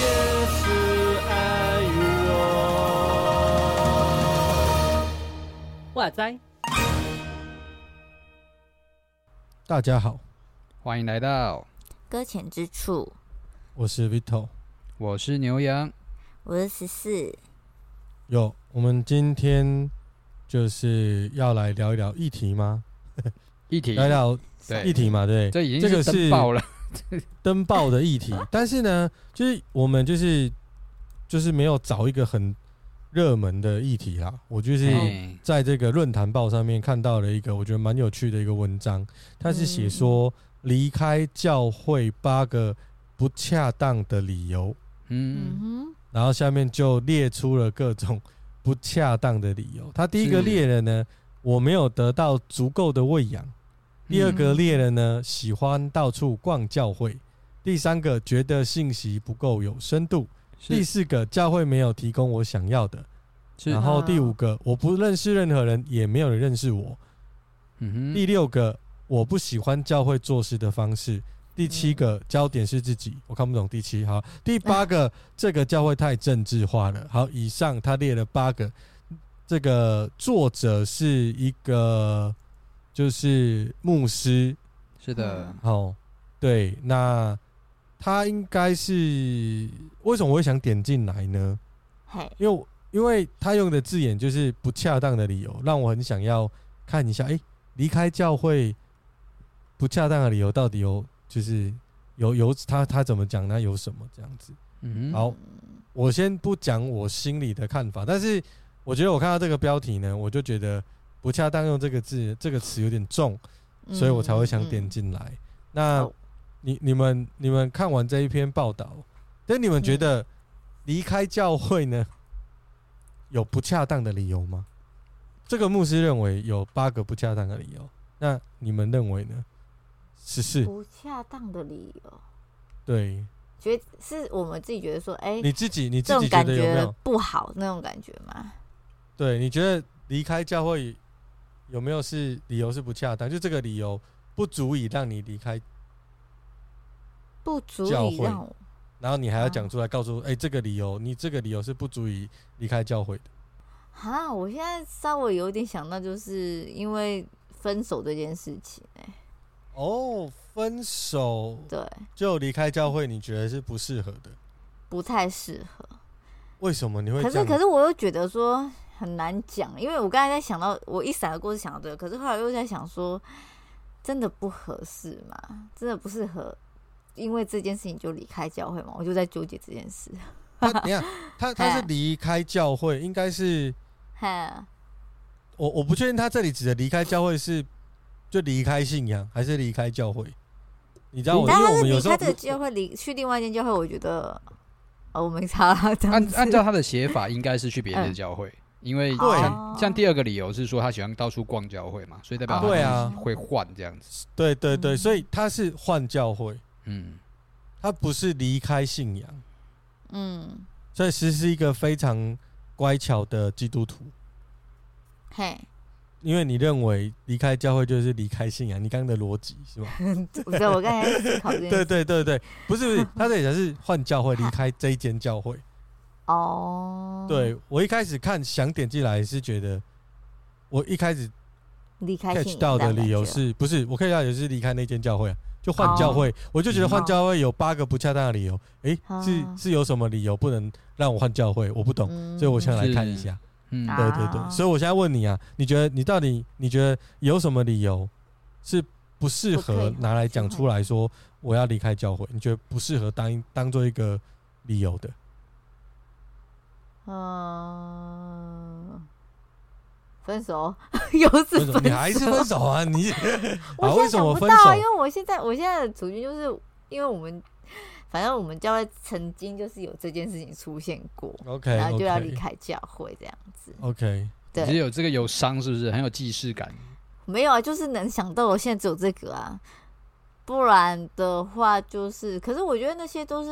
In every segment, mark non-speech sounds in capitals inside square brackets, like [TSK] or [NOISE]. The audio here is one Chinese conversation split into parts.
也是爱我。哇塞！大家好，欢迎来到，搁浅之处，我是 Vito。我是牛羊，我是十四。有，我们今天就是要来聊一聊议题吗？议题聊聊对议题嘛，对，这已经这个是是登报了，[LAUGHS] 登报的议题。但是呢，就是我们就是就是没有找一个很热门的议题啦。我就是在这个论坛报上面看到了一个我觉得蛮有趣的一个文章，它是写说离开教会八个不恰当的理由。嗯，嗯然后下面就列出了各种不恰当的理由。他第一个猎人呢，我没有得到足够的喂养；第二个猎人呢，喜欢到处逛教会；第三个觉得信息不够有深度；第四个教会没有提供我想要的；然后第五个我不认识任何人，也没有人认识我；嗯，第六个我不喜欢教会做事的方式。第七个焦点是自己，我看不懂第七。好，第八个 [LAUGHS] 这个教会太政治化了。好，以上他列了八个，这个作者是一个就是牧师。是的，哦，对，那他应该是为什么我会想点进来呢？嘿，因为因为他用的字眼就是不恰当的理由，让我很想要看一下，哎，离开教会不恰当的理由到底有就是有有他他怎么讲呢？有什么这样子？嗯，好，我先不讲我心里的看法，但是我觉得我看到这个标题呢，我就觉得不恰当用这个字这个词有点重，所以我才会想点进来。那你你们你们看完这一篇报道，那你们觉得离开教会呢，有不恰当的理由吗？这个牧师认为有八个不恰当的理由，那你们认为呢？十四，不恰当的理由，对，觉得是我们自己觉得说，哎、你自己你自己觉这种感觉？不好那种感觉吗？对，你觉得离开教会有没有是理由是不恰当？就这个理由不足以让你离开，不足教会以让我然后你还要讲出来告诉，哎、这个理由，你这个理由是不足以离开教会的。哈，我现在稍微有点想到，就是因为分手这件事情、哎，哦，分手对，就离开教会，你觉得是不适合的？不太适合。为什么你会？可是，可是我又觉得说很难讲，因为我刚才在想到，我一闪而过是想到这个，可是后来又在想说，真的不合适吗？真的不适合，因为这件事情就离开教会嘛？我就在纠结这件事。他等一下，他 [LAUGHS] 他是离开教会，应该是哈，我我不确定他这里指的离开教会是就离开信仰，还是离开教会？你知道我，因为我们有时候离开这个教会，离去另外一间教会，我觉得哦，我没差啦。这样子。按按照他的写法，应该是去别的嗯教会，[LAUGHS] 因为对。像像第二个理由是说他喜欢到处逛教会嘛，所以代表他对啊。会换这样子，对对对，嗯。所以他是换教会，嗯，他不是离开信仰，嗯，所以其实是一个非常乖巧的基督徒。嘿，因为你认为离开教会就是离开信仰，你刚刚的逻辑是吧？[LAUGHS] 不是我刚才在思考这件对事。对对对，不是不是，他这里才是换教会，离开这一间教会。哦，，对我一开始看想点进来是觉得，我一开始离开 catch 到的理由是不是？我 catch 到也是离开那间教会啊，就换教会。我就觉得换教会有八个不恰当的理由，诶，是哦是有什么理由不能让我换教会？我不懂，嗯所以我想来看一下。嗯，啊对对对，所以我现在问你啊，你觉得你到底你觉得有什么理由是不适合拿来讲出来说我要离开教会？你觉得不适合当当做一个理由的？嗯，分手 [LAUGHS] 又是分手，你还是分手啊？你 [LAUGHS] 我为什么分不到啊，因？为我现在我现在的处境就是，因为我们反正我们教会曾经就是有这件事情出现过 OK，然后就要离开教会这样子。OK，对只对，有这个有伤是不是很有既视感？没有啊，就是能想到我现在只有这个啊，不然的话就是，可是我觉得那些都是，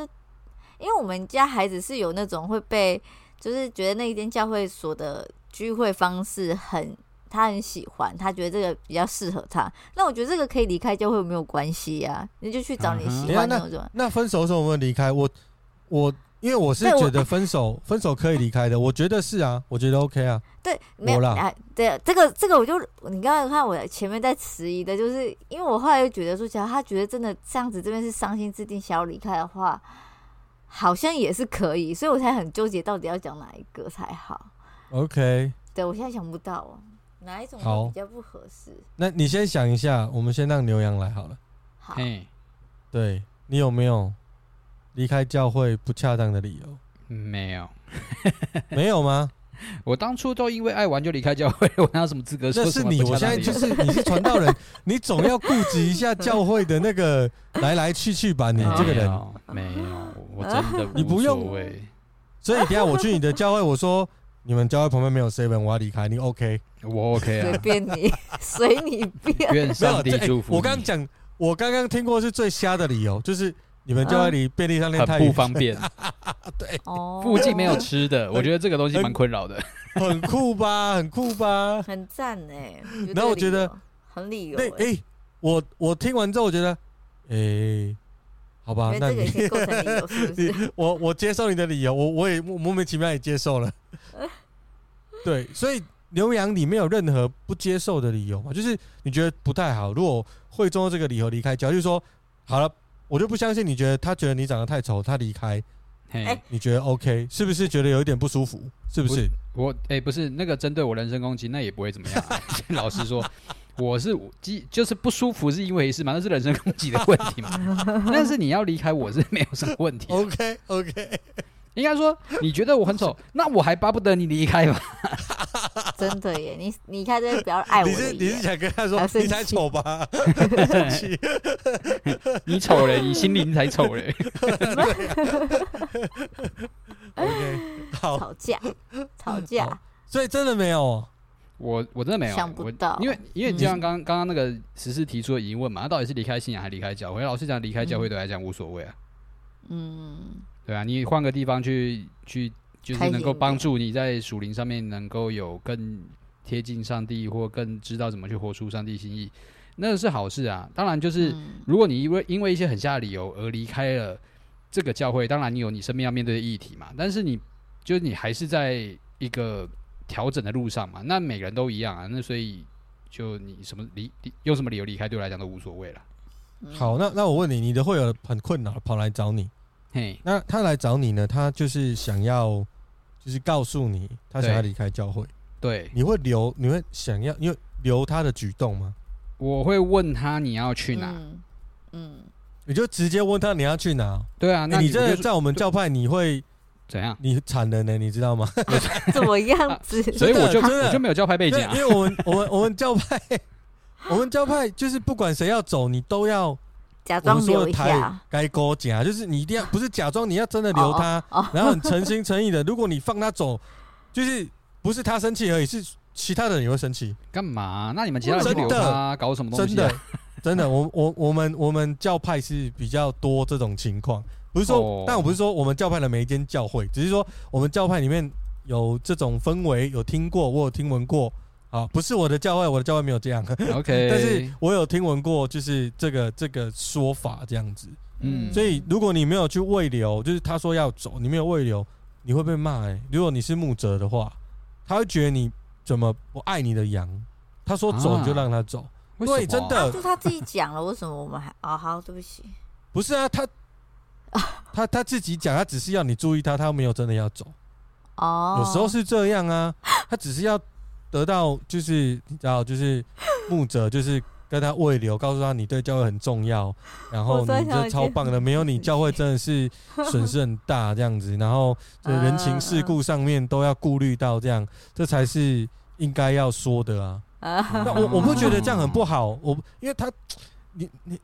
因为我们家孩子是有那种会被，就是觉得那一间教会所的聚会方式很，他很喜欢，他觉得这个比较适合他。那我觉得这个可以离开教会没有关系呀、啊，你就去找你喜欢的那种、嗯。那分手的时候有没有离开？我我。因为我是觉得分手分手可以离开的，我觉得是啊，我觉得 OK 啊。对，没有啦。对，这个这个我就你刚才看我前面在迟疑的，就是因为我后来又觉得说，假如他觉得真的这样子这边是伤心之地，想要离开的话，好像也是可以，所以我才很纠结，到底要讲哪一个才好。OK。对，我现在想不到哪一种比较不合适。那你先想一下，我们先让牛羊来好了。好。对，你有没有？离开教会不恰当的理由没有，[LAUGHS] 没有吗？[LAUGHS] 我当初都因为爱玩就离开教会，我哪有什么资格说？那是你，我现在就是 [LAUGHS] 你是传道人，你总要顾及一下教会的那个来来去去吧。你这个人没有，我真的你不用。所以等下我去你的教会，我说你们教会旁边没有 seven，我要离开，你 OK？我 OK 啊，随便你，[LAUGHS] 随你便。愿上帝祝福。我刚讲，我刚刚听过是最瞎的理由，就是。你们教会离便利商店太不方便，[LAUGHS] 对，附近没有吃的，我觉得这个东西蛮困扰的。很酷吧，很酷吧，很赞哎。然后我觉得很理由。对，哎，我我听完之后，我觉得，哎，好吧，那你 [LAUGHS] 我我接受你的理由，我我也莫名其妙也接受了。对，所以牛羊，你没有任何不接受的理由嘛？就是你觉得不太好，如果会中这个理由离开教，就是说好了。我就不相信，你觉得他觉得你长得太丑，他离开，嘿，你觉得 OK？是不是觉得有一点不舒服？是不是？我哎、欸，不是那个针对我人身攻击，那也不会怎么样、啊。[LAUGHS] 老实说，我是就是不舒服是因为是嘛，那是人身攻击的问题嘛。[LAUGHS] 但是你要离开我是没有什么问题。OK OK。应该说，你觉得我很丑，[LAUGHS] 那我还巴不得你离开吧。[LAUGHS] 真的耶，[LAUGHS] 你你看这个比较爱我。你是你是想跟他说你才丑吧？你丑嘞，你心灵才丑嘞。OK，好。吵架，吵架。所以真的没有，我我真的没有想不到，因为因为就像刚刚刚那个实事提出的疑问嘛，他到底是离开信仰还是离开教会？老实讲，离开教会对来讲无所谓啊。嗯。对啊，你换个地方去去，就是能够帮助你在属灵上面能够有更贴近上帝，或更知道怎么去活出上帝心意，那是好事啊。当然，就是如果你因为因为一些很瞎的理由而离开了这个教会，当然你有你生命要面对的议题嘛。但是你就是你还是在一个调整的路上嘛。那每个人都一样啊。那所以就你什么离用什么理由离开，对我来讲都无所谓了。好，那那我问你，你的会友很困扰跑来找你。嘿，那他来找你呢？他就是想要，就是告诉你，他想要离开教会。对，你会留？你会想要？因为留他的举动吗？我会问他你要去哪？嗯，嗯，你就直接问他你要去哪？对啊，那你这在我们教派你会怎样？你惨了呢？你知道吗？[LAUGHS] 怎么样子？[LAUGHS] 所以我就我就没有教派背景啊，因为我们我们我们教派，我们教派就是不管谁要走，你都要。假装留一下，该勾假，就是你一定要不是假装，你要真的留他，[LAUGHS] 然后很诚心诚意的。如果你放他走，就是不是他生气而已，是其他的人也会生气。干嘛？那你们其他人留他搞什么东西？真的，真的，我我我们我们教派是比较多这种情况，不是说，但我不是说我们教派的每一间教会，只是说我们教派里面有这种氛围，有听过，我有听闻过。啊，不是我的教会，我的教会没有这样。OK，[LAUGHS] 但是我有听闻过，就是这个这个说法这样子。嗯，所以如果你没有去慰留，就是他说要走，你没有慰留，你会被骂。哎，如果你是牧者的话，他会觉得你怎么不爱你的羊？他说走你就让他走，对，真的。就他自己讲了，为什么我们还？啊，[LAUGHS] 好，对不起。不是啊，他 [LAUGHS] 他他自己讲，他只是要你注意他，他没有真的要走。哦，有时候是这样啊，他只是要。得到就是你知道，就是 [LAUGHS] 牧者就是跟他慰留，告诉他你对教会很重要，然后你这超棒的，没有你教会真的是损失很大这样子，然后这人情世故上面都要顾虑到这样，这才是应该要说的啊。[LAUGHS] 那我我不觉得这样很不好，我因为他你你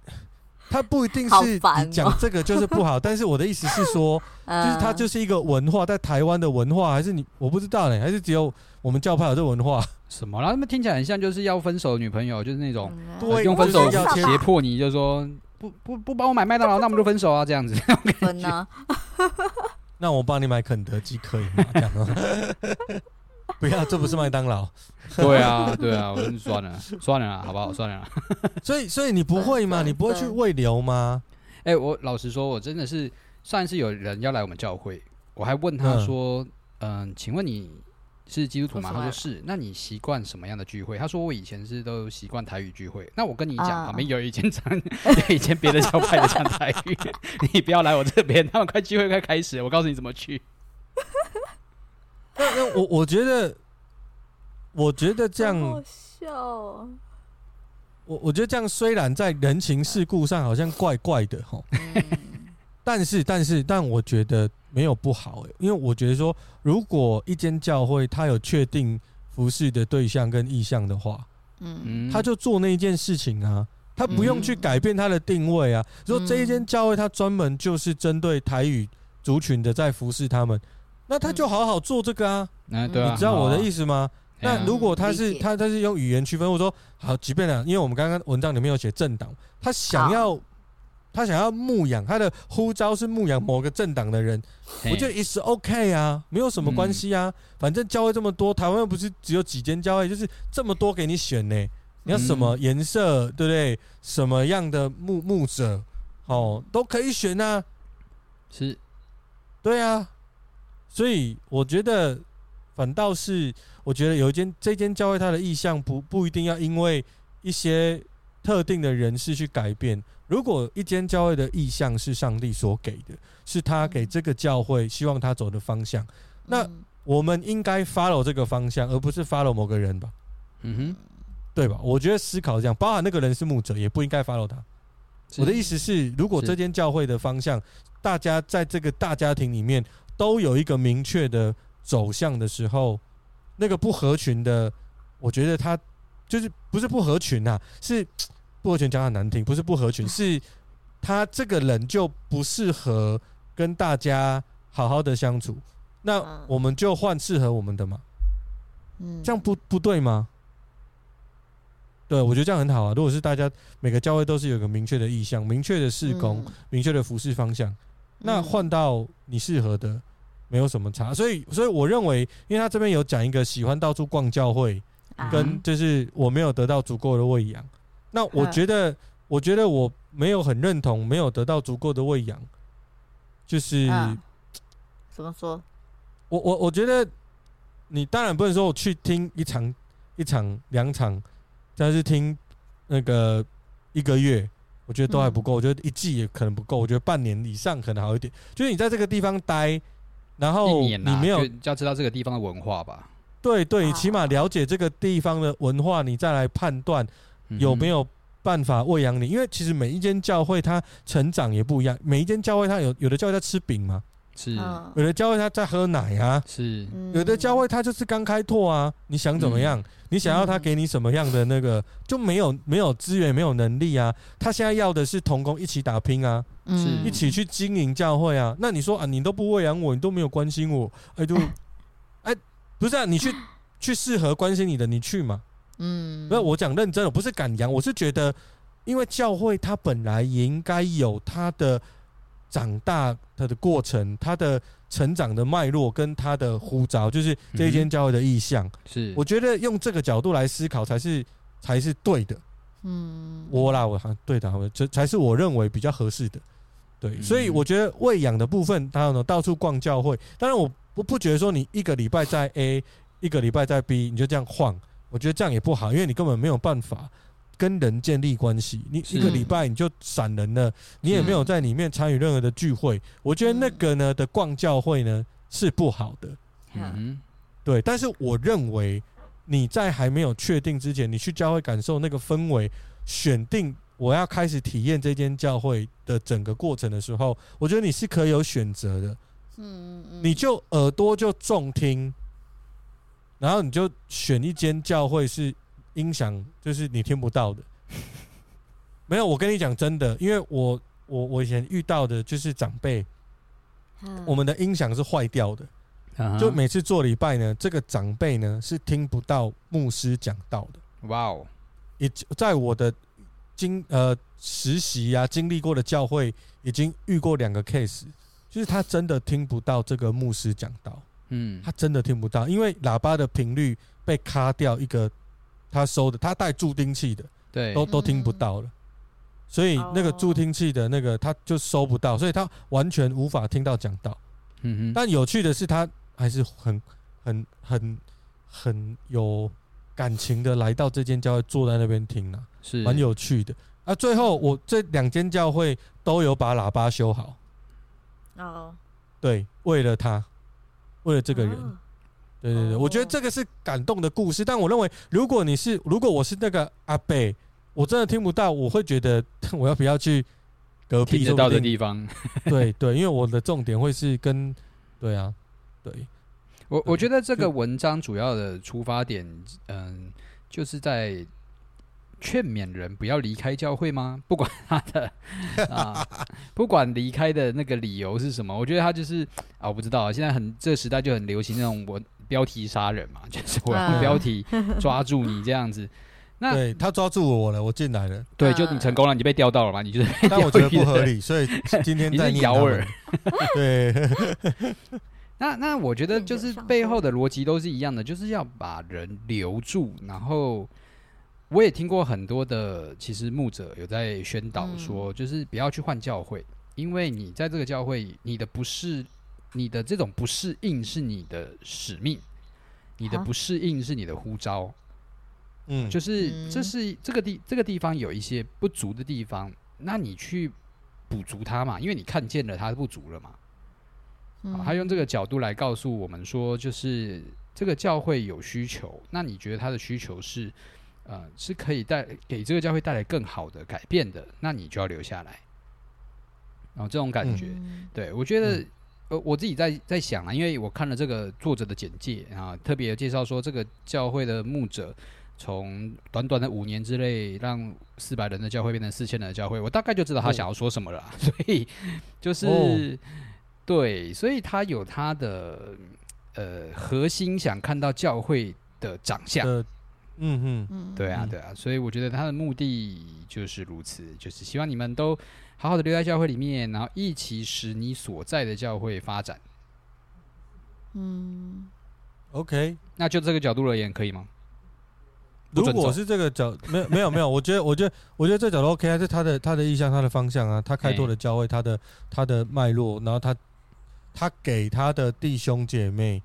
他不一定是讲这个就是不好，[LAUGHS] 但是我的意思是说，就是他就是一个文化，在台湾的文化，还是你我不知道呢，还是只有。我们教派有这文化什么？然后他们听起来很像，就是要分手的女朋友，就是那种用分手要胁迫你，就是说不不不帮我买麦当劳，那我们就分手啊，这样子。[LAUGHS] 分啊？[LAUGHS] 那我帮你买肯德基可以吗？这样不要，这不是麦当劳。对啊，对啊，我跟你算了，算了，好不好？算了。所以，所以你不会吗？你不会去喂牛吗？哎、欸，我老实说，我真的是上一次有人要来我们教会，我还问他说：“嗯、呃，请问你是基督徒吗？”他说是。那你习惯什么样的聚会？他说我以前是都习惯台语聚会。那我跟你讲，旁边有一间讲，[LAUGHS] 有一间别的教派的讲台语，[LAUGHS] 你不要来我这边。他们快聚会快开始，我告诉你怎么去。那那我我觉得。我觉得这样好笑哦。我我觉得这样虽然在人情世故上好像怪怪的哈，但是但是但我觉得没有不好哎，因为我觉得说，如果一间教会他有确定服侍的对象跟意向的话，嗯，他就做那一件事情啊，他不用去改变他的定位啊。说这一间教会他专门就是针对台语族群的在服侍他们，那他就好好做这个啊。你知道我的意思吗？那如果他是他他是用语言区分，我说好，即便呢，因为我们刚刚文章里面有写政党，他想要他想要牧养他的呼召是牧养某个政党的人，我觉得也是 OK 啊，没有什么关系啊，反正教会这么多，台湾又不是只有几间教会，就是这么多给你选呢，你要什么颜色，对不对？什么样的牧牧者，哦，都可以选啊，是，对啊，所以我觉得反倒是。我觉得有一间这间教会，它的意向不不一定要因为一些特定的人士去改变。如果一间教会的意向是上帝所给的，是他给这个教会希望他走的方向，那我们应该 follow 这个方向，而不是 follow 某个人吧？嗯哼，对吧？我觉得思考这样，包含那个人是牧者，也不应该 follow 他。我的意思是，如果这间教会的方向，大家在这个大家庭里面都有一个明确的走向的时候。那个不合群的，我觉得他就是不是不合群呐、啊，是不合群讲很难听，不是不合群，是他这个人就不适合跟大家好好的相处，那我们就换适合我们的嘛，嗯，这样不不对吗？对，我觉得这样很好啊。如果是大家每个教会都是有个明确的意向、明确的事工、明确的服饰方向，那换到你适合的。没有什么差，所以所以我认为，因为他这边有讲一个喜欢到处逛教会，跟就是我没有得到足够的喂养。那我觉得，我觉得我没有很认同，没有得到足够的喂养，就是怎么说？我我我觉得，你当然不能说我去听一场、一场、两场，但是听那个一个月，我觉得都还不够。我觉得一季也可能不够。我觉得半年以上可能好一点。就是你在这个地方待。然后你没有就要知道这个地方的文化吧？对对，你起码了解这个地方的文化，你再来判断有没有办法喂养你。因为其实每一间教会它成长也不一样，每一间教会它有有的教会它吃饼嘛，是有的教会他在喝奶啊，是有的教会他就是刚开拓啊。你想怎么样？你想要他给你什么样的那个？就没有没有资源，没有能力啊。他现在要的是同工一起打拼啊。是一起去经营教会啊？那你说啊，你都不喂养我，你都没有关心我，哎，就 [LAUGHS] 哎，不是啊，你去去适合关心你的，你去嘛。嗯，不是我讲认真的，不是赶羊，我是觉得，因为教会它本来也应该有它的长大它的过程，它的成长的脉络跟它的呼召，就是这一间教会的意向。是，我觉得用这个角度来思考才是才是对的。嗯，我啦，我对的，这才是我认为比较合适的。对，所以我觉得喂养的部分，当然呢，到处逛教会。当然，我不不觉得说你一个礼拜在 A，一个礼拜在 B，你就这样晃，我觉得这样也不好，因为你根本没有办法跟人建立关系。你一个礼拜你就散人了，你也没有在里面参与任何的聚会。我觉得那个呢的逛教会呢是不好的。嗯，对。但是我认为你在还没有确定之前，你去教会感受那个氛围，选定。我要开始体验这间教会的整个过程的时候，我觉得你是可以有选择的。嗯嗯，你就耳朵就重听，然后你就选一间教会是音响就是你听不到的。[LAUGHS] 没有，我跟你讲真的，因为我我我以前遇到的就是长辈，我们的音响是坏掉的，就每次做礼拜呢，这个长辈呢是听不到牧师讲道的。哇哦，也在我的。经呃实习啊，经历过的教会已经遇过两个 case，就是他真的听不到这个牧师讲道。嗯，他真的听不到，因为喇叭的频率被卡掉一个，他收的，他带助听器的，对，都都听不到了，所以那个助听器的那个他就收不到，所以他完全无法听到讲道。嗯哼，但有趣的是，他还是很很很很有感情的来到这间教会，坐在那边听啊，是。蛮有趣的。啊，最后我这两间教会都有把喇叭修好。哦，对，为了他，为了这个人，对对对，我觉得这个是感动的故事。但我认为，如果你是，如果我是那个阿北，我真的听不到，我会觉得 [LAUGHS] 我要不要去隔壁听得到的地方？[LAUGHS] 对对，因为我的重点会是跟，对啊，对，我我觉得这个文章主要的出发点，嗯，就是在。劝勉人不要离开教会吗？不管他的 [LAUGHS] 啊，不管离开的那个理由是什么，我觉得他就是啊，我不知道啊。现在很这个时代就很流行那种文标题杀人嘛，[LAUGHS] 就是我用标题抓住你这样子。[LAUGHS] 那对他抓住我了，我进来了，对，就你成功了，你被钓到了嘛？你就是，[LAUGHS] 但我觉得不合理，所以今天在咬耳。对，那那我觉得就是背后的逻辑都是一样的，就是要把人留住，然后。我也听过很多的，其实牧者有在宣导说，就是不要去换教会，因为你在这个教会，你的不适，你的这种不适应是你的使命，你的不适应是你的呼召，嗯，就是这是这个地这个地方有一些不足的地方，那你去补足它嘛，因为你看见了它不足了嘛，啊，他用这个角度来告诉我们说，就是这个教会有需求，那你觉得他的需求是？呃，是可以带给这个教会带来更好的改变的，那你就要留下来。然后这种感觉，嗯、对我觉得，呃、嗯，我自己在在想啊，因为我看了这个作者的简介啊，特别介绍说这个教会的牧者从短短的五年之内，让四百人的教会变成四千人的教会，我大概就知道他想要说什么了。哦、[LAUGHS] 所以就是、哦、对，所以他有他的呃核心，想看到教会的长相。呃嗯哼，对啊，对啊，所以我觉得他的目的就是如此，就是希望你们都好好的留在教会里面，然后一起使你所在的教会发展。嗯，OK，那就这个角度而言，可以吗？如果是这个角，没有没有没有，我觉得我觉得我觉得这角度 OK，还是他的他的意向，他的方向啊，他开拓的教会，他的他的脉络，然后他他给他的弟兄姐妹。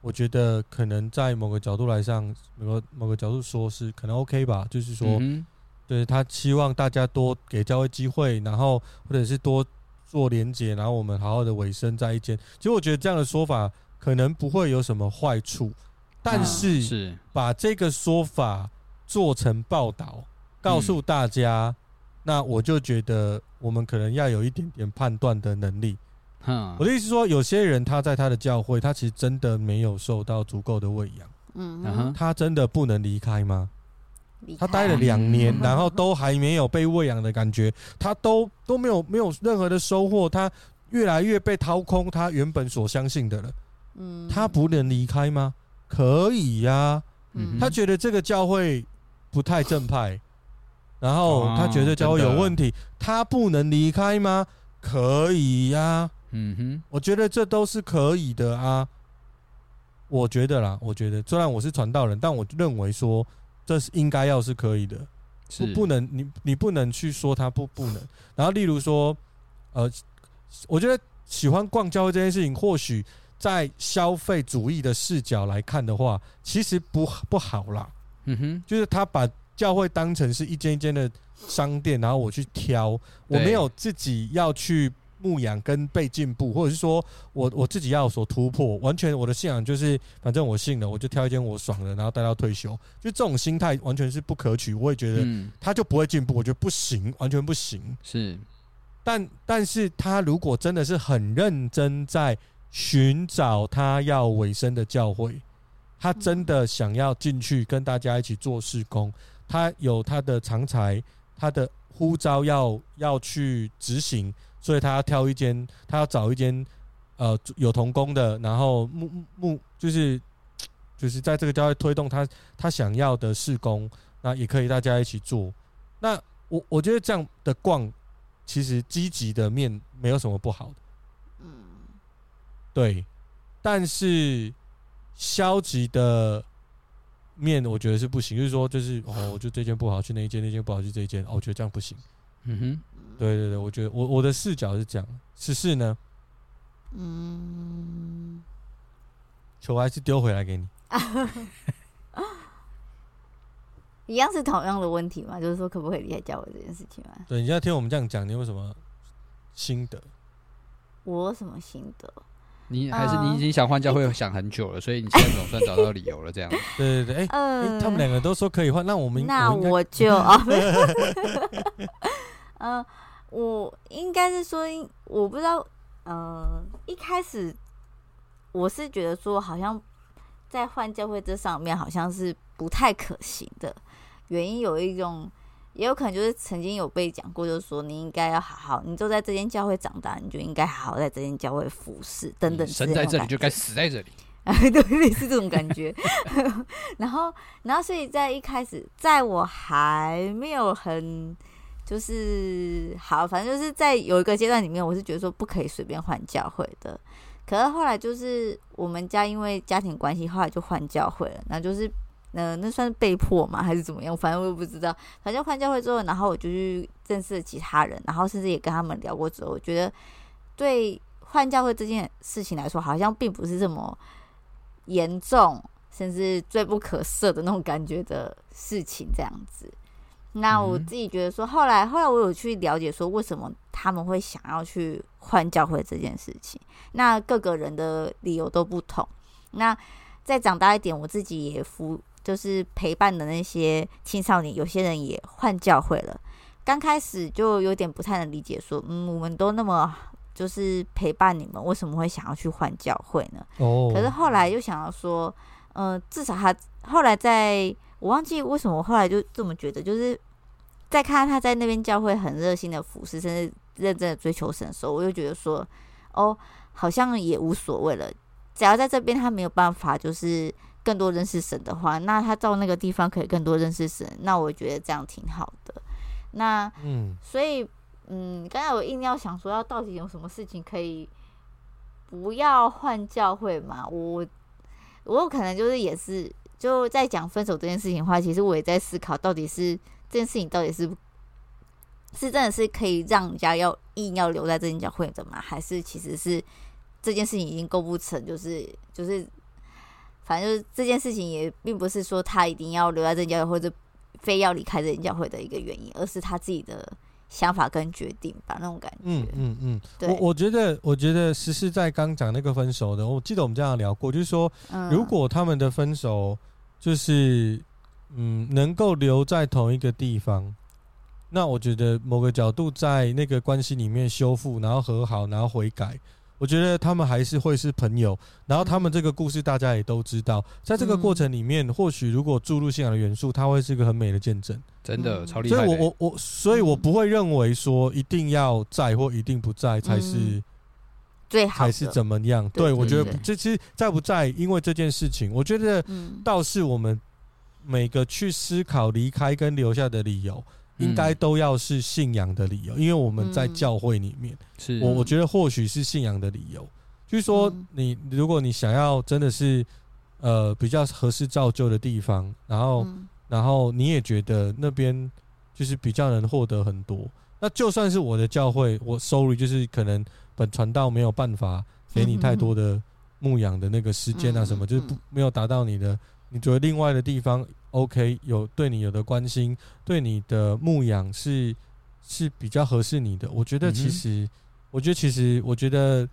我觉得可能在某个角度来上，某个某个角度说是可能 OK 吧，就是说，嗯、哼对他希望大家多给教会机会，然后或者是多做连结，然后我们好好的委身在一间。其实我觉得这样的说法可能不会有什么坏处，但是是把这个说法做成报道，告诉大家，嗯、那我就觉得我们可能要有一点点判断的能力。我的意思是说，有些人他在他的教会，他其实真的没有受到足够的喂养。嗯哼，他真的不能离开吗？他待了两年，然后都还没有被喂养的感觉，他都都没有没有任何的收获，他越来越被掏空他原本所相信的了。嗯，他不能离开吗？可以呀。嗯，他觉得这个教会不太正派，然后他觉得教会有问题，他不能离开吗？可以呀。嗯哼，我觉得这都是可以的啊。我觉得啦，我觉得虽然我是传道人，但我认为说这是应该要是可以的，是不，不能你你不能去说他不不能。[LAUGHS] 然后例如说，呃，我觉得喜欢逛教会这件事情，或许在消费主义的视角来看的话，其实不不好啦。嗯哼，就是他把教会当成是一间一间的商店，然后我去挑，我没有自己要去。牧养跟被进步，或者是说我我自己要有所突破，完全我的信仰就是，反正我信了，我就挑一间我爽的，然后待到退休，就这种心态完全是不可取。我也觉得他就不会进步，我觉得不行，完全不行。是，但但是他如果真的是很认真在寻找他要尾声的教会，他真的想要进去跟大家一起做事工，他有他的长才，他的呼召要要去执行。所以他要挑一间，他要找一间，呃，有童工的，然后目目就是 [TSK] 就是在这个教会推动他他想要的事工，那也可以大家一起做。那我我觉得这样的逛，其实积极的面没有什么不好的。嗯，对。但是消极的面，我觉得是不行。就是说，就是哦，[CLEARS THROAT] 我就这件不好，去那一件；那件不好，去这一件。哦，我觉得这样不行。嗯哼，对对对，我觉得我我的视角是这样。十四呢？嗯，球还是丢回来给你。[LAUGHS] 一样是同样的问题嘛？就是说，可不可以离开教会这件事情嘛？对，你现在听我们这样讲，你有什么心得？我有什么心得？你还是你已经想换教会想很久了，所以你现在总算找到理由了，这样。[LAUGHS] 对对对，哎、欸呃，他们两个都说可以换，那我们那我就啊，[LAUGHS] 嗯，我应该是说，我不知道，呃，一开始我是觉得说，好像在换教会这上面，好像是不太可行的。原因有一种，也有可能就是曾经有被讲过，就是说你应该要好好，你就在这间教会长大，你就应该好好在这间教会服侍等等。生在这里就该死在这里，[LAUGHS] 对，类似这种感觉。[LAUGHS] 然后，然后，所以在一开始，在我还没有很就是好，反正就是在有一个阶段里面，我是觉得说不可以随便换教会的。可是后来就是我们家因为家庭关系，后来就换教会了，那就是。那那算是被迫吗？还是怎么样？反正我也不知道。反正换教会之后，然后我就去认识了其他人，然后甚至也跟他们聊过之后，我觉得对换教会这件事情来说，好像并不是这么严重，甚至罪不可赦的那种感觉的事情。这样子，那我自己觉得说，后来后来我有去了解说，为什么他们会想要去换教会这件事情。那各个人的理由都不同。那再长大一点，我自己也服。就是陪伴的那些青少年，有些人也换教会了。刚开始就有点不太能理解，说，嗯，我们都那么就是陪伴你们，为什么会想要去换教会呢？哦。可是后来又想要说，嗯、呃，至少他后来在，我忘记为什么我后来就这么觉得，就是在看他在那边教会很热心的服侍，甚至认真的追求神的时候，我就觉得说，哦，好像也无所谓了，只要在这边他没有办法，就是。更多认识神的话，那他到那个地方可以更多认识神，那我觉得这样挺好的。那嗯，所以嗯，刚才我硬要想说，要到底有什么事情可以不要换教会嘛？我我有可能就是也是就在讲分手这件事情的话，其实我也在思考，到底是这件事情到底是是真的是可以让人家要硬要留在这间教会的吗？还是其实是这件事情已经构不成，就是就是。反正就是这件事情也并不是说他一定要留在这教会或者非要离开这教会的一个原因，而是他自己的想法跟决定吧，那种感觉。嗯嗯嗯，对。我我觉得，我觉得实是在刚讲那个分手的，我记得我们这样聊过，就是说，如果他们的分手就是嗯能够留在同一个地方，那我觉得某个角度在那个关系里面修复，然后和好，然后悔改。我觉得他们还是会是朋友，然后他们这个故事大家也都知道，在这个过程里面，或许如果注入信仰的元素，它会是一个很美的见证，真的超厉害。所以我我我，所以我不会认为说一定要在或一定不在才是最好，还是怎么样？对，我觉得这其实在不在，因为这件事情，我觉得倒是我们每个去思考离开跟留下的理由。应该都要是信仰的理由，因为我们在教会里面，是。我我觉得或许是信仰的理由，就是说你如果你想要真的是呃比较合适造就的地方，然后然后你也觉得那边就是比较能获得很多，那就算是我的教会，我 sorry 就是可能本传道没有办法给你太多的牧养的那个时间啊什么，就是不没有达到你的，你觉得另外的地方。OK，有对你有的关心，对你的牧养是是比较合适你的。我觉得其实，嗯、我觉得其实，我觉得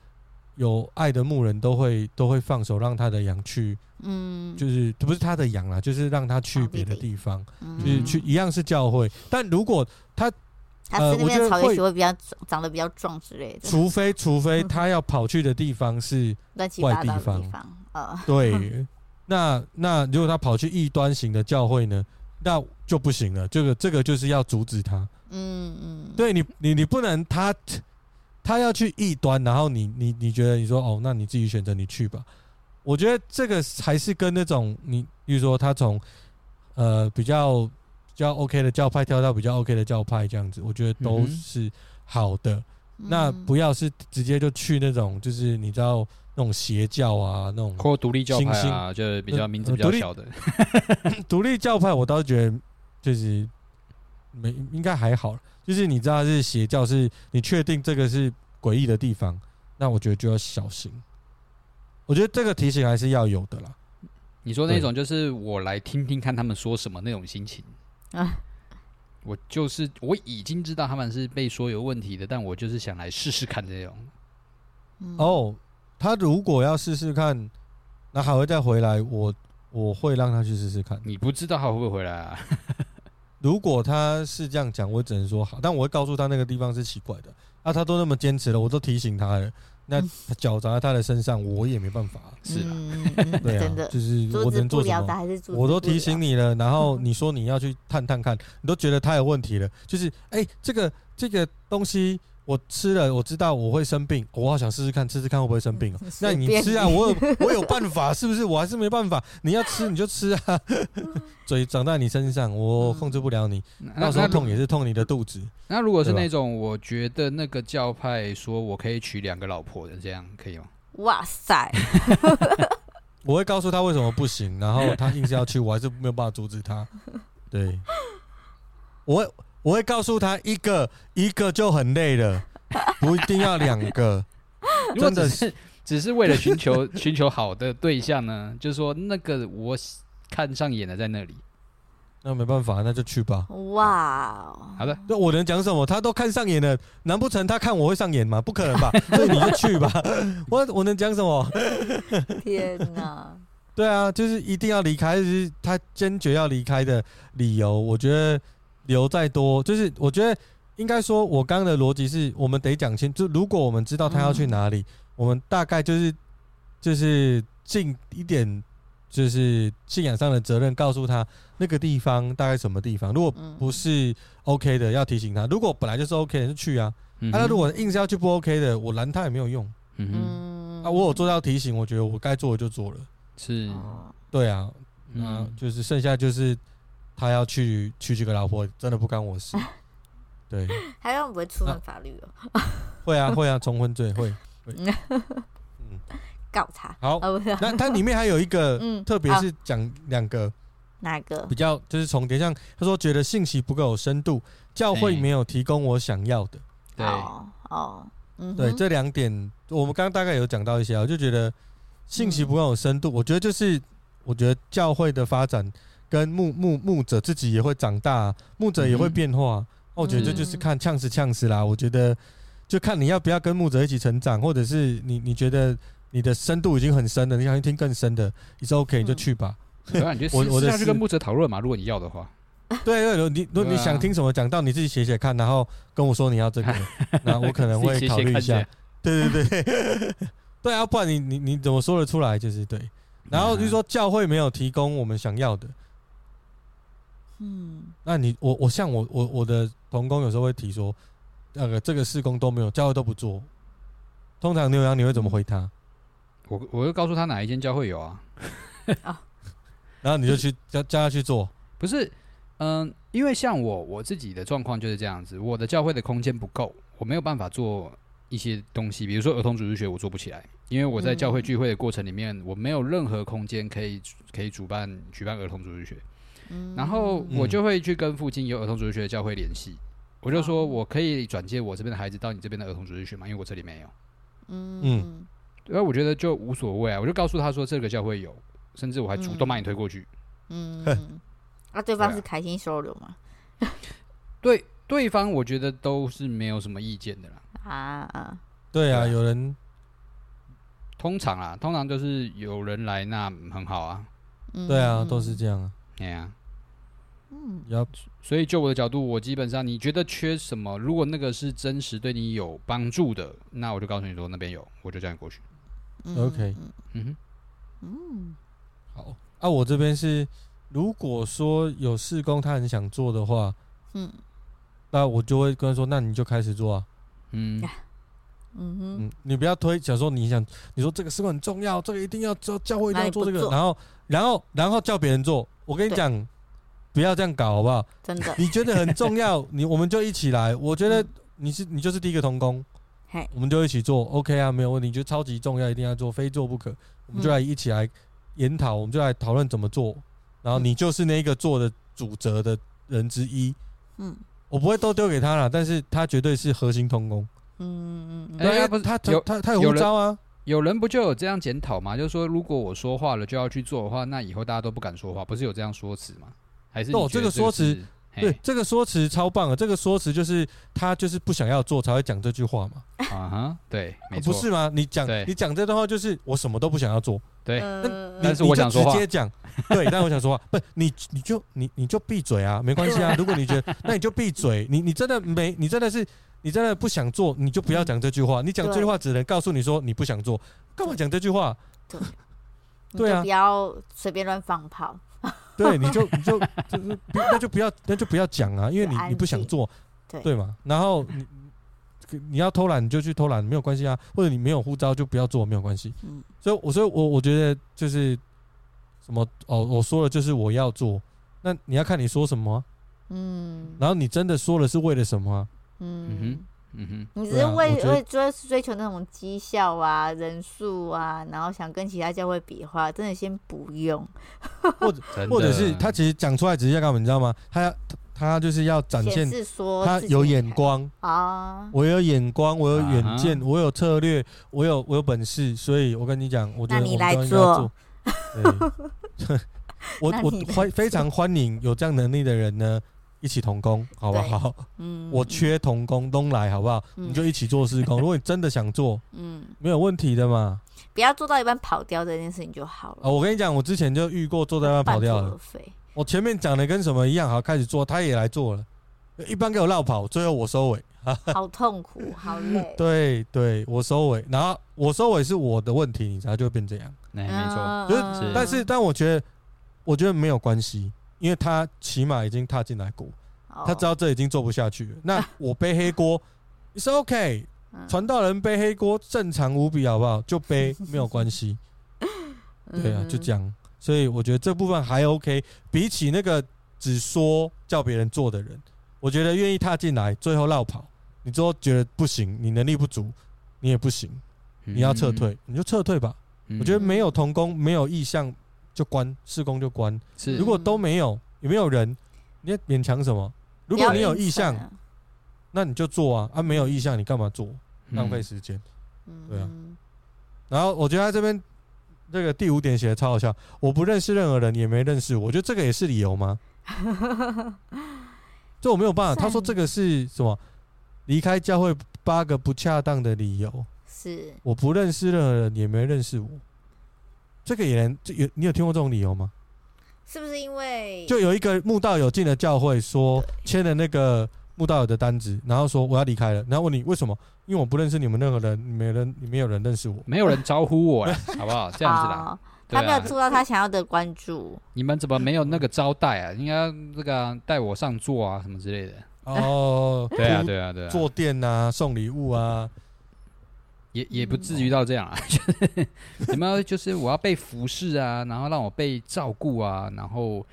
有爱的牧人都会都会放手让他的羊去，嗯，就是不是他的羊啦，就是让他去别的地方，嗯、就是去一样是教会。但如果他呃，我觉得会会比较长得比较壮之类的，除非除 [LAUGHS] 非他要跑去的地方是外地方，呃，对。[LAUGHS] 那那如果他跑去异端型的教会呢？那就不行了。这个这个就是要阻止他。嗯嗯，对你你你不能他他要去异端，然后你你你觉得你说哦，那你自己选择你去吧。我觉得这个还是跟那种你，比如说他从呃比较比较 OK 的教派跳到比较 OK 的教派这样子，我觉得都是好的。嗯、那不要是直接就去那种就是你知道。那种邪教啊，那种或独立教派啊，就是比较名字比较小的 [LAUGHS] 独立教派，我倒是觉得就是没应该还好，就是你知道是邪教，是你确定这个是诡异的地方，那我觉得就要小心。我觉得这个提醒还是要有的啦。你说那种就是我来听听看他们说什么那种心情啊。我就是我已经知道他们是被说有问题的，但我就是想来试试看这种。哦，他如果要试试看，那还会再回来，我我会让他去试试看。你不知道他会不会回来啊？[LAUGHS] 如果他是这样讲，我只能说好，但我会告诉他那个地方是奇怪的。啊，他都那么坚持了，我都提醒他了。那脚砸在他的身上，我也没办法。[LAUGHS] 是啊，对啊，就是我能做什么？我都提醒你了，然后你说你要去探探看，你都觉得他有问题了。就是，哎，这个这个东西。我吃了，我知道我会生病，我好想试试看，吃吃看会不会生病哦。[LAUGHS] 那你吃啊，我有我有办法，是不是？我还是没办法。你要吃你就吃啊，[LAUGHS] 嘴长在你身上，我控制不了你。到时候痛也是痛你的肚子。那如果是那种，我觉得那个教派说我可以娶两个老婆的，这样可以吗？哇塞！[LAUGHS] 我会告诉他为什么不行，然后他硬是要去，我还是没有办法阻止他。对，我会。我会告诉他一个一个就很累了，[LAUGHS] 不一定要两个。真的是只是为了寻求 [LAUGHS] 寻求好的对象呢？就是说那个我看上眼的在那里，那没办法，那就去吧。哇，好的，那我能讲什么？他都看上眼了，难不成他看我会上眼吗？不可能吧？[LAUGHS] 所以你就去吧。我我能讲什么？天哪！对啊，就是一定要离开，就是他坚决要离开的理由。我觉得。留再多，就是我觉得应该说，我刚刚的逻辑是我们得讲清，就如果我们知道他要去哪里，我们大概就是就是尽一点就是信仰上的责任，告诉他那个地方大概什么地方。如果不是 OK 的，要提醒他；如果本来就是 OK 的，就去啊。那如果硬是要去不 OK 的，我拦他也没有用。嗯，啊，我有做到提醒，我觉得我该做的就做了。是，对啊，那就是剩下就是。他要去娶几个老婆，真的不干我事。对，还要不会触犯法律哦？会啊，会啊，重婚罪会。嗯，告他。好，那它里面还有一个，[LAUGHS] 特别是讲两个，哪个比较就是重叠？像他说觉得信息不够有深度，教会没有提供我想要的。对，哦，对，这两点我们刚刚大概有讲到一些，我就觉得信息不够有深度。我觉得就是，我觉得教会的发展。跟牧牧牧者自己也会长大，牧者也会变化。嗯、我觉得这就是看呛死呛死啦。我觉得就看你要不要跟牧者一起成长，或者是你你觉得你的深度已经很深了，你想去听更深的，你说 OK 你就去吧。[LAUGHS] 嗯、我我是去跟牧者讨论嘛，如果你要的话。对对，你如果你想听什么讲到，你自己写写看，然后跟我说你要这个，[LAUGHS] 那我可能会考虑一下。对对对 [LAUGHS] 对啊，不然你你你怎么说得出来？就是对。然后就是说教会没有提供我们想要的。嗯，那你我我像我我我的同工有时候会提说，那个这个事工都没有，教会都不做。通常牛羊你会怎么回他？我我会告诉他哪一间教会有啊，[LAUGHS] 然后你就去叫叫他去做。不是，嗯，因为像我我自己的状况就是这样子，我的教会的空间不够，我没有办法做一些东西，比如说儿童主日学我做不起来，因为我在教会聚会的过程里面，我没有任何空间可以可以主办举办儿童主日学。然后我就会去跟附近有儿童主日学的教会联系，我就说我可以转接我这边的孩子到你这边的儿童主日学吗？因为我这里没有。嗯嗯，因为我觉得就无所谓啊，我就告诉他说这个教会有，甚至我还主动把你推过去。嗯，那对方是开心收留吗？[LAUGHS] 对，对方我觉得都是没有什么意见的啦。啊啊，对啊，有人通常啊，通常就是有人来，那很好啊。对啊，都是这样啊。对呀，嗯，要，所以就我的角度，我基本上你觉得缺什么，如果那个是真实对你有帮助的，那我就告诉你说那边有，我就叫你过去。OK，嗯。哼，嗯，好，啊，我这边是，如果说有事工他很想做的话，嗯，那我就会跟他说，那你就开始做啊，嗯，嗯哼，嗯，你不要推，假如说你想，你说这个事工很重要，这个一定要教教会一定要做这个，然后，然后，然后叫别人做。我跟你讲，不要这样搞，好不好？真的，你觉得很重要，[LAUGHS] 你我们就一起来。我觉得你是你就是第一个同工，嘿，我们就一起做，OK 啊，没有问题，就超级重要，一定要做，非做不可。我们就来一起来研讨，我们就来讨论怎么做。然后你就是那个做的主责的人之一。嗯，我不会都丢给他了，但是他绝对是核心同工。嗯嗯，哎，不是他有他他有招啊。有人不就有这样检讨吗？就是说，如果我说话了就要去做的话，那以后大家都不敢说话，不是有这样说辞吗？还是哦，这个说辞，对，这个说辞超棒啊！这个说辞就是他就是不想要做才会讲这句话嘛。啊哈，对，没错，不是吗？你讲你讲这段话就是我什么都不想要做。对，那但是我想说话，直接讲。对，但我想说话，[LAUGHS] 不，你你就你你就闭嘴啊，没关系啊。如果你觉得，那你就闭嘴。你你真的没，你真的是。你真的不想做，你就不要讲这句话。你讲这句话只能告诉你说你不想做，干嘛讲这句话？对，[LAUGHS] 对啊，不要随便乱放炮。[LAUGHS] 对，你就你就就是那就不要那就不要讲啊，因为你你不想做，对对嘛。然后你你要偷懒你就去偷懒，没有关系啊。或者你没有护照就不要做，没有关系。嗯，所以我所以我我觉得就是什么哦，我说了就是我要做，那你要看你说什么。嗯，然后你真的说了是为了什么？嗯哼，嗯哼，你只是为为追追求那种绩效啊、人数啊，然后想跟其他教会比的话，真的先不用。[LAUGHS] 或者或者是他其实讲出来只是要干嘛，你知道吗？他要他就是要展现他有眼光啊，我有眼光，我有远见，我有策略，我有我有本事，所以我跟你讲，我觉得我们都应做。[LAUGHS] [LAUGHS] 我我欢非常欢迎有这样能力的人呢。一起同工，好不好？[LAUGHS] 嗯，我缺同工，东来，好不好？你就一起做施工。如果你真的想做，[LAUGHS] 嗯，没有问题的嘛。不要做到一半跑掉这件事情就好了。哦，我跟你讲，我之前就遇过做到一半跑掉了。我前面讲的跟什么一样，好，开始做，他也来做了，一般给我绕跑，最后我收尾，[LAUGHS] 好痛苦，好累。对对，我收尾，然后我收尾是我的问题，你才就会变这样。没错，就是，但是，但我觉得，我觉得没有关系。因为他起码已经踏进来过，他知道这已经做不下去了。[LAUGHS] 那我背黑锅是 OK，传道人背黑锅正常无比，好不好？就背没有关系。[LAUGHS] 对啊，就这样。所以我觉得这部分还 OK。比起那个只说叫别人做的人，我觉得愿意踏进来，最后绕跑，你最后觉得不行，你能力不足，你也不行，你要撤退，你就撤退吧。我觉得没有同工，没有意向。就关施工就关，是如果都没有，有没有人？你勉强什么？如果你有意向，那你就做啊！啊，没有意向，你干嘛做？浪费时间，对啊。然后我觉得他这边这个第五点写的超好笑，我不认识任何人，也没认识我，我觉得这个也是理由吗？[LAUGHS] 这我没有办法。他说这个是什么？离开教会八个不恰当的理由是我不认识任何人，也没认识我。这个也能就有你有听过这种理由吗？是不是因为就有一个慕道友进了教会，说签了那个慕道友的单子，然后说我要离开了，然后问你为什么？因为我不认识你们任何人，没人，没有人认识我，没有人招呼我，好不好？这样子的，[LAUGHS] 他没有做到他想要的关注。你们怎么没有那个招待啊？应该这个带我上座啊，什么之类的。哦，对啊，对啊，对啊，坐垫啊，送礼物啊。也也不至于到这样啊，有没有？就是我要被服侍啊，然后让我被照顾啊，然后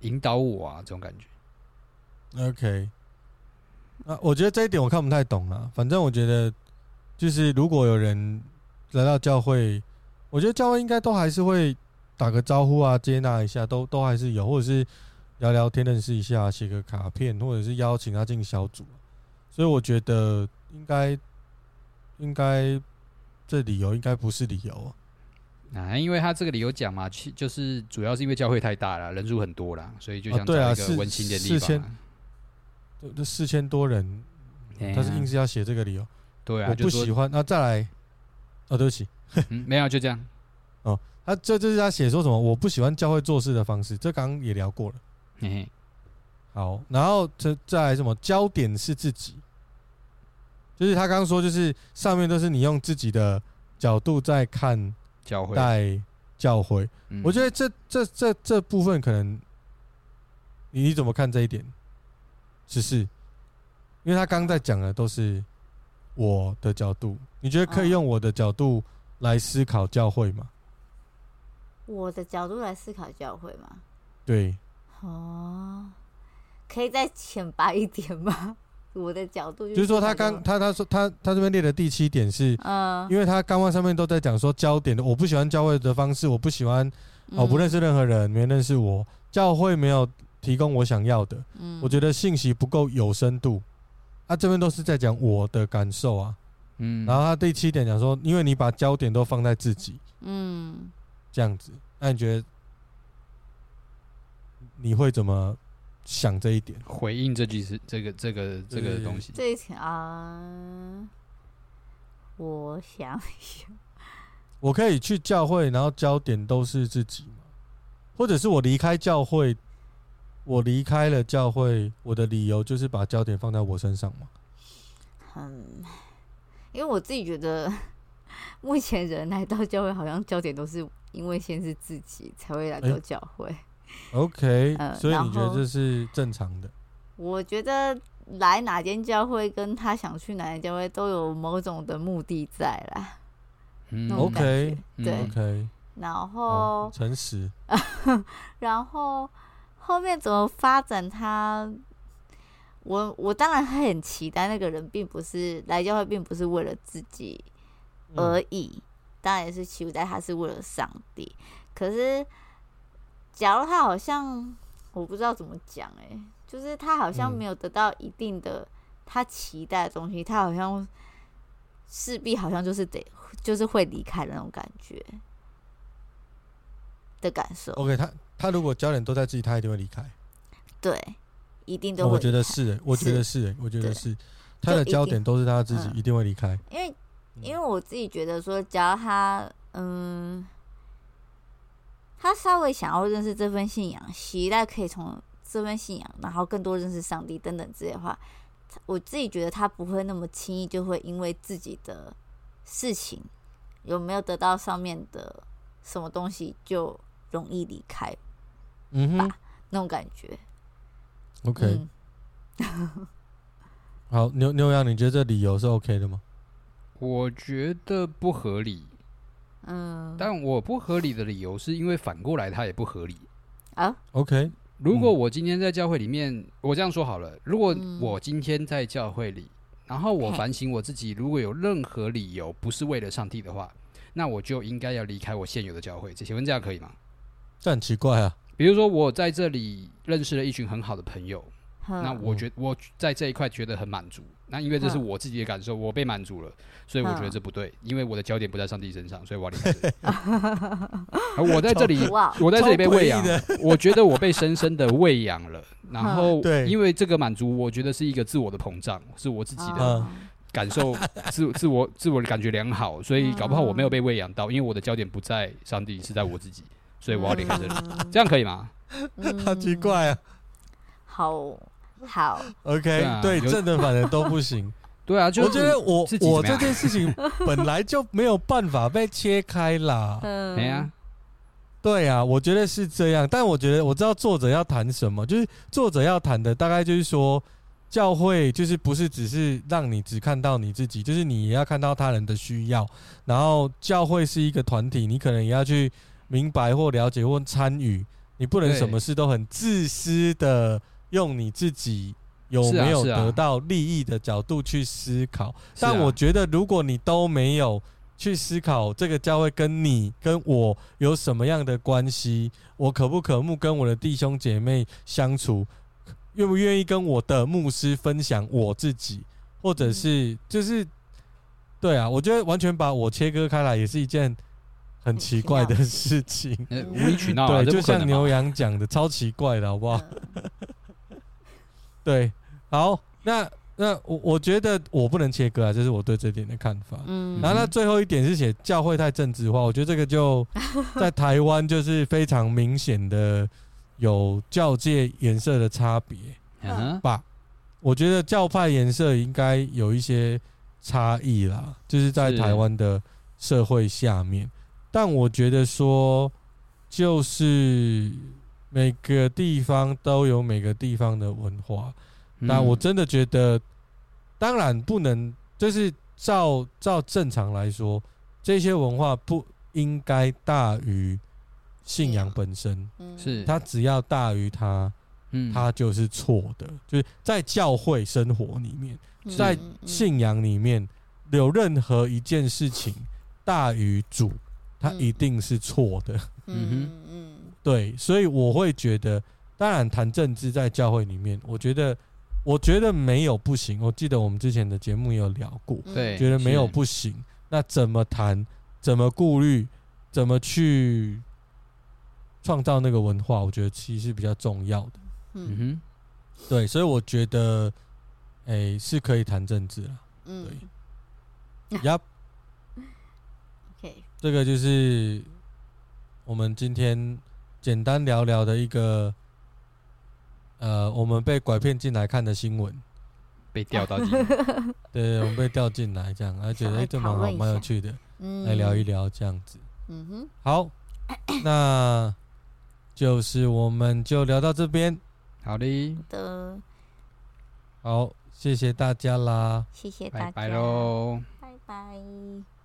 引导我啊，这种感觉。OK，啊，我觉得这一点我看不太懂了。反正我觉得，就是如果有人来到教会，我觉得教会应该都还是会打个招呼啊，接纳一下，都都还是有，或者是聊聊天，认识一下，写个卡片，或者是邀请他进小组。所以我觉得应该。应该这理由应该不是理由啊，因为他这个理由讲嘛，其就是主要是因为教会太大了，人数很多了，所以就想找一个温馨的地方。四千，这四千多人，他是硬是要写这个理由。对啊，我不喜欢。那再来，哦，对不起，[LAUGHS] 没有，就这样。哦，他这这是他写说什么？我不喜欢教会做事的方式，这刚刚也聊过了。嘿，好，然后这再来什么？焦点是自己。就是他刚刚说，就是上面都是你用自己的角度在看教会带教会，我觉得这这这这部分可能你你怎么看这一点？只是因为他刚刚在讲的都是我的角度，你觉得可以用我的角度来思考教会吗？我的角度来思考教会吗？对。哦，可以再浅白一点吗？我的角度，就是说他刚他他说他他这边列的第七点是，嗯，因为他刚刚上面都在讲说焦点的，我不喜欢教会的方式，我不喜欢，我不认识任何人，没认识我，教会没有提供我想要的，嗯，我觉得信息不够有深度，啊，这边都是在讲我的感受啊，嗯，然后他第七点讲说，因为你把焦点都放在自己，嗯，这样子，那你觉得你会怎么？想这一点，回应这句是这个这个这个东西。这一条啊，我想想，我可以去教会，然后焦点都是自己吗？或者是我离开教会，我离开了教会，我的理由就是把焦点放在我身上吗？嗯，因为我自己觉得，目前人来到教会，好像焦点都是因为先是自己才会来到教会。欸 OK，所以你觉得这是正常的？我觉得来哪间教会，跟他想去哪间教会都有某种的目的在啦。嗯，OK，对，OK。然后诚实，[LAUGHS] 然后后面怎么发展他？他我我当然很期待那个人，并不是来教会，并不是为了自己而已，嗯、当然也是期待他是为了上帝。可是。假如他好像我不知道怎么讲哎，就是他好像没有得到一定的他期待的东西，他好像势必好像就是得就是会离开的那种感觉的感受。OK，他他如果焦点都在自己，他一定会离开。对，一定都会。我觉得是，我觉得是，我觉得是，他的焦点都是他自己，一定会离开。因为因为我自己觉得说，只要他嗯。他稍微想要认识这份信仰，期待可以从这份信仰，然后更多认识上帝等等之类的话，我自己觉得他不会那么轻易就会因为自己的事情有没有得到上面的什么东西就容易离开，嗯哼，那种感觉。OK，嗯、[LAUGHS] 好，牛牛羊，你觉得这理由是 OK 的吗？我觉得不合理。嗯，但我不合理的理由是因为反过来他也不合理啊。OK，如果我今天在教会里面，我这样说好了，如果我今天在教会里，然后我反省我自己，如果有任何理由不是为了上帝的话，那我就应该要离开我现有的教会。请问这样可以吗？这很奇怪啊。比如说我在这里认识了一群很好的朋友。那我觉得我在这一块觉得很满足，那因为这是我自己的感受，我被满足了，所以我觉得这不对，因为我的焦点不在上帝身上，所以我要离开这里。我在这里，我在这里被喂养，我觉得我被深深的喂养了。[LAUGHS] 然后，因为这个满足，我觉得是一个自我的膨胀，是我自己的感受，自自我自我的感觉良好，所以搞不好我没有被喂养到，因为我的焦点不在上帝，是在我自己，所以我要离开这里。这样可以吗？好奇怪啊！好。好，OK，对，正的反的都不行。[LAUGHS] 对啊，我觉得我我这件事情本来就没有办法被切开啦。[LAUGHS] 嗯，对啊，对啊，我觉得是这样。但我觉得我知道作者要谈什么，就是作者要谈的大概就是说，教会就是不是只是让你只看到你自己，就是你也要看到他人的需要。然后教会是一个团体，你可能也要去明白或了解或参与，你不能什么事都很自私的。用你自己有没有得到利益的角度去思考，但我觉得如果你都没有去思考这个教会跟你跟我有什么样的关系，我可不可慕跟我的弟兄姐妹相处，愿不愿意跟我的牧师分享我自己，或者是就是对啊，我觉得完全把我切割开来也是一件很奇怪的事情，[LAUGHS] 无理取闹，对，就像牛羊讲的，超奇怪的，好不好？[LAUGHS] 对，好，那那我我觉得我不能切割啊，这是我对这点的看法。嗯，然后那最后一点是写教会太政治化，我觉得这个就 [LAUGHS] 在台湾就是非常明显的有教界颜色的差别。嗯，吧，我觉得教派颜色应该有一些差异啦，就是在台湾的社会下面。但我觉得说就是。每个地方都有每个地方的文化，但我真的觉得，当然不能，就是照照正常来说，这些文化不应该大于信仰本身，是。它只要大于它，嗯，它就是错的。就是在教会生活里面，在信仰里面，有任何一件事情大于主，它一定是错的。嗯。哼，嗯，对，所以我会觉得，当然谈政治在教会里面，我觉得，我觉得没有不行。我记得我们之前的节目也有聊过，对，觉得没有不行。那怎么谈？怎么顾虑？怎么去创造那个文化？我觉得其实是比较重要的。嗯哼，对，所以我觉得，哎、欸，是可以谈政治了。嗯，对。[LAUGHS] Yup。OK，这个就是我们今天简单聊聊的一个，呃，我们被拐骗进来看的新闻，被调到进来。[LAUGHS] 对，我们被调进来，这样，而且哎，这蛮好，蛮有趣的。嗯，来聊一聊这样子。嗯哼，好，[COUGHS] 那就是我们就聊到这边。好的，的，好，谢谢大家啦，谢谢大家，拜拜喽，拜拜。